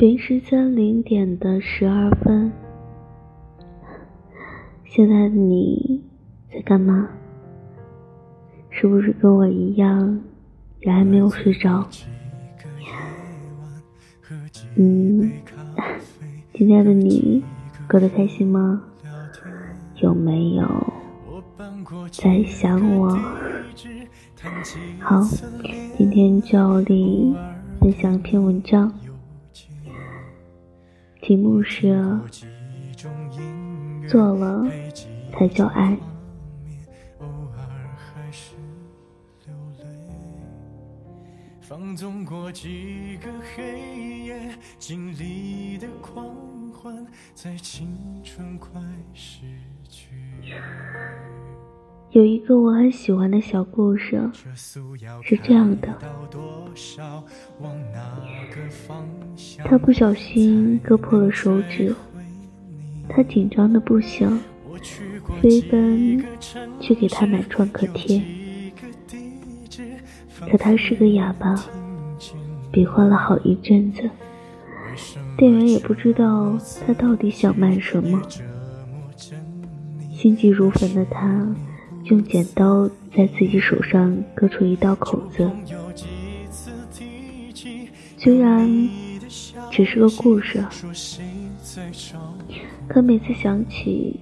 北时间零点的十二分，现在的你在干嘛？是不是跟我一样，也还没有睡着？嗯，今天的你过得开心吗？有没有在想我？好，今天照例分享一篇文章。题目是做了才叫爱。放纵过几个黑夜，经历的狂欢，在青春快逝去。有一个我很喜欢的小故事，是这样的：他不小心割破了手指，他紧张的不行，飞奔去给他买创可贴。可他是个哑巴，比划了好一阵子，店员也不知道他到底想卖什么。心急如焚的他。用剪刀在自己手上割出一道口子，虽然只是个故事，可每次想起，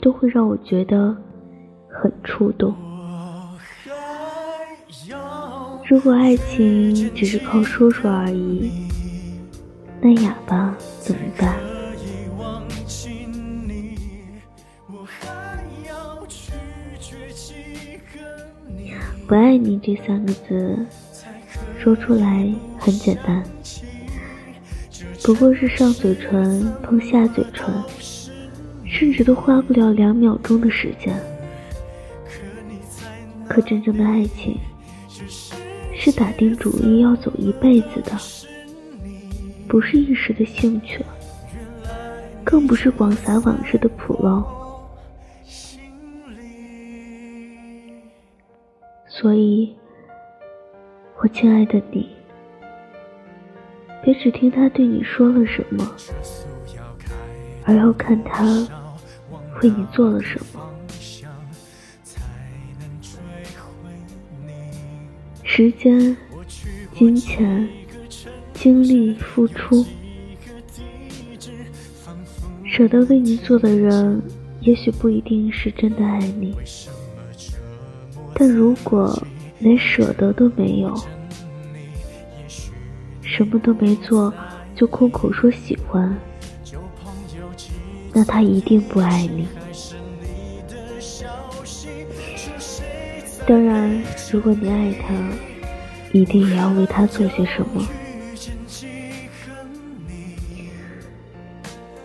都会让我觉得很触动。如果爱情只是靠说说而已，那哑巴怎么办？不爱你这三个字，说出来很简单，不过是上嘴唇碰下嘴唇，甚至都花不了两秒钟的时间。可真正的爱情，是打定主意要走一辈子的，不是一时的兴趣，更不是广撒网式的普捞。所以，我亲爱的你，别只听他对你说了什么，而要看他为你做了什么。时间、金钱、精力付出，舍得为你做的人，也许不一定是真的爱你。但如果连舍得都没有，什么都没做就空口说喜欢，那他一定不爱你。当然，如果你爱他，一定也要为他做些什么，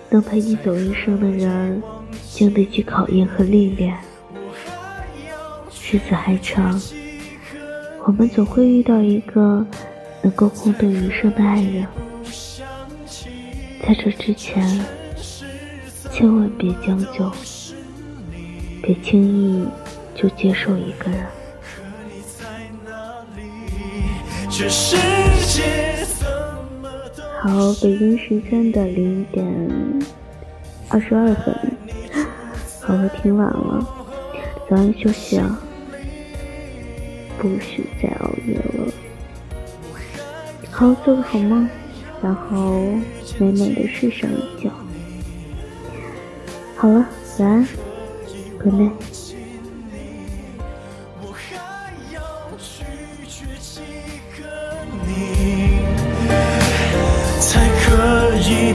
能陪你走一生的人，经得起考验和历练。日子还长，我们总会遇到一个能够共度余生的爱人。在这之前，千万别将就，别轻易就接受一个人。好，北京时间的零点二十二分，好，我挺晚了，早点休息啊。不许再熬夜了，好做个好梦，然后美美的睡上一觉。好了，晚安，Good night。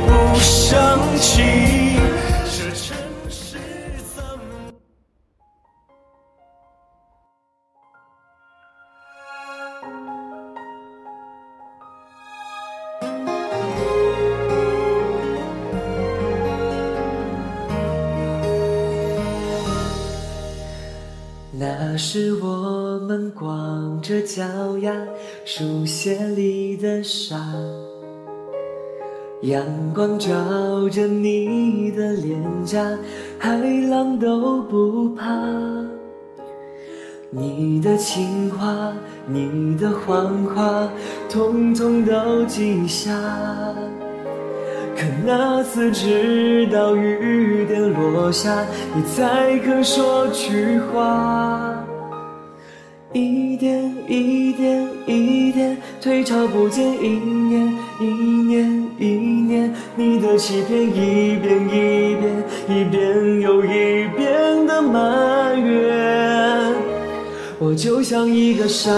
不想起。那是我们光着脚丫，书写里的沙，阳光照着你的脸颊，海浪都不怕。你的情话，你的谎话，统统都记下。可那次直到雨点落下，你才肯说句话。一点一点一点，退潮不见一年一年一年，你的欺骗一遍一遍，一遍又一遍的埋怨，我就像一个傻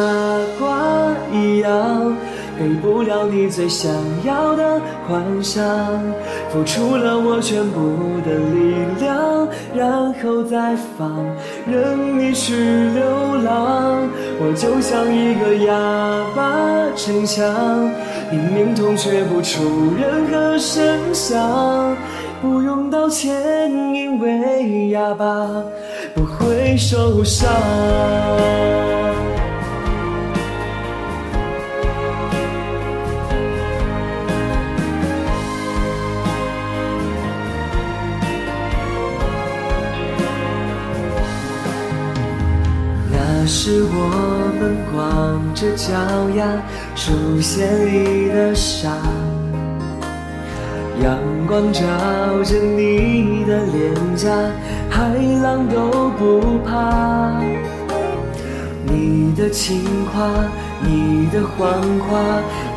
瓜一样。给不了你最想要的幻想，付出了我全部的力量，然后再放任你去流浪。我就像一个哑巴逞强，明明痛却不出任何声响。不用道歉，因为哑巴不会受伤。是我们光着脚丫数线里的沙，阳光照着你的脸颊，海浪都不怕。你的情话，你的谎话，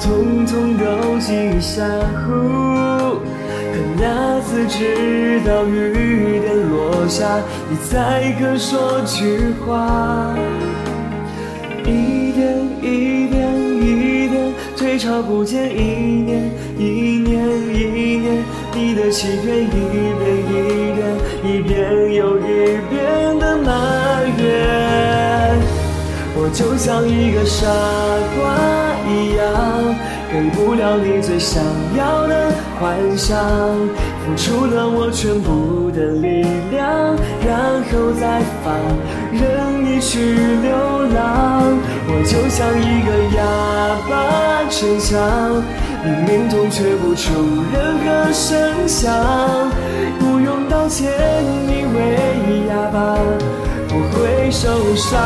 统统都记下。次直到雨点落下，你才肯说句话。一点一点一点，退潮不见一年一年一年，你的欺骗一遍一遍，一遍又一遍的埋怨。我就像一个傻瓜一样。给不了你最想要的幻想，付出了我全部的力量，然后再放任你去流浪。我就像一个哑巴逞强，明明痛却不出任何声响。不用道歉，因为哑巴不会受伤。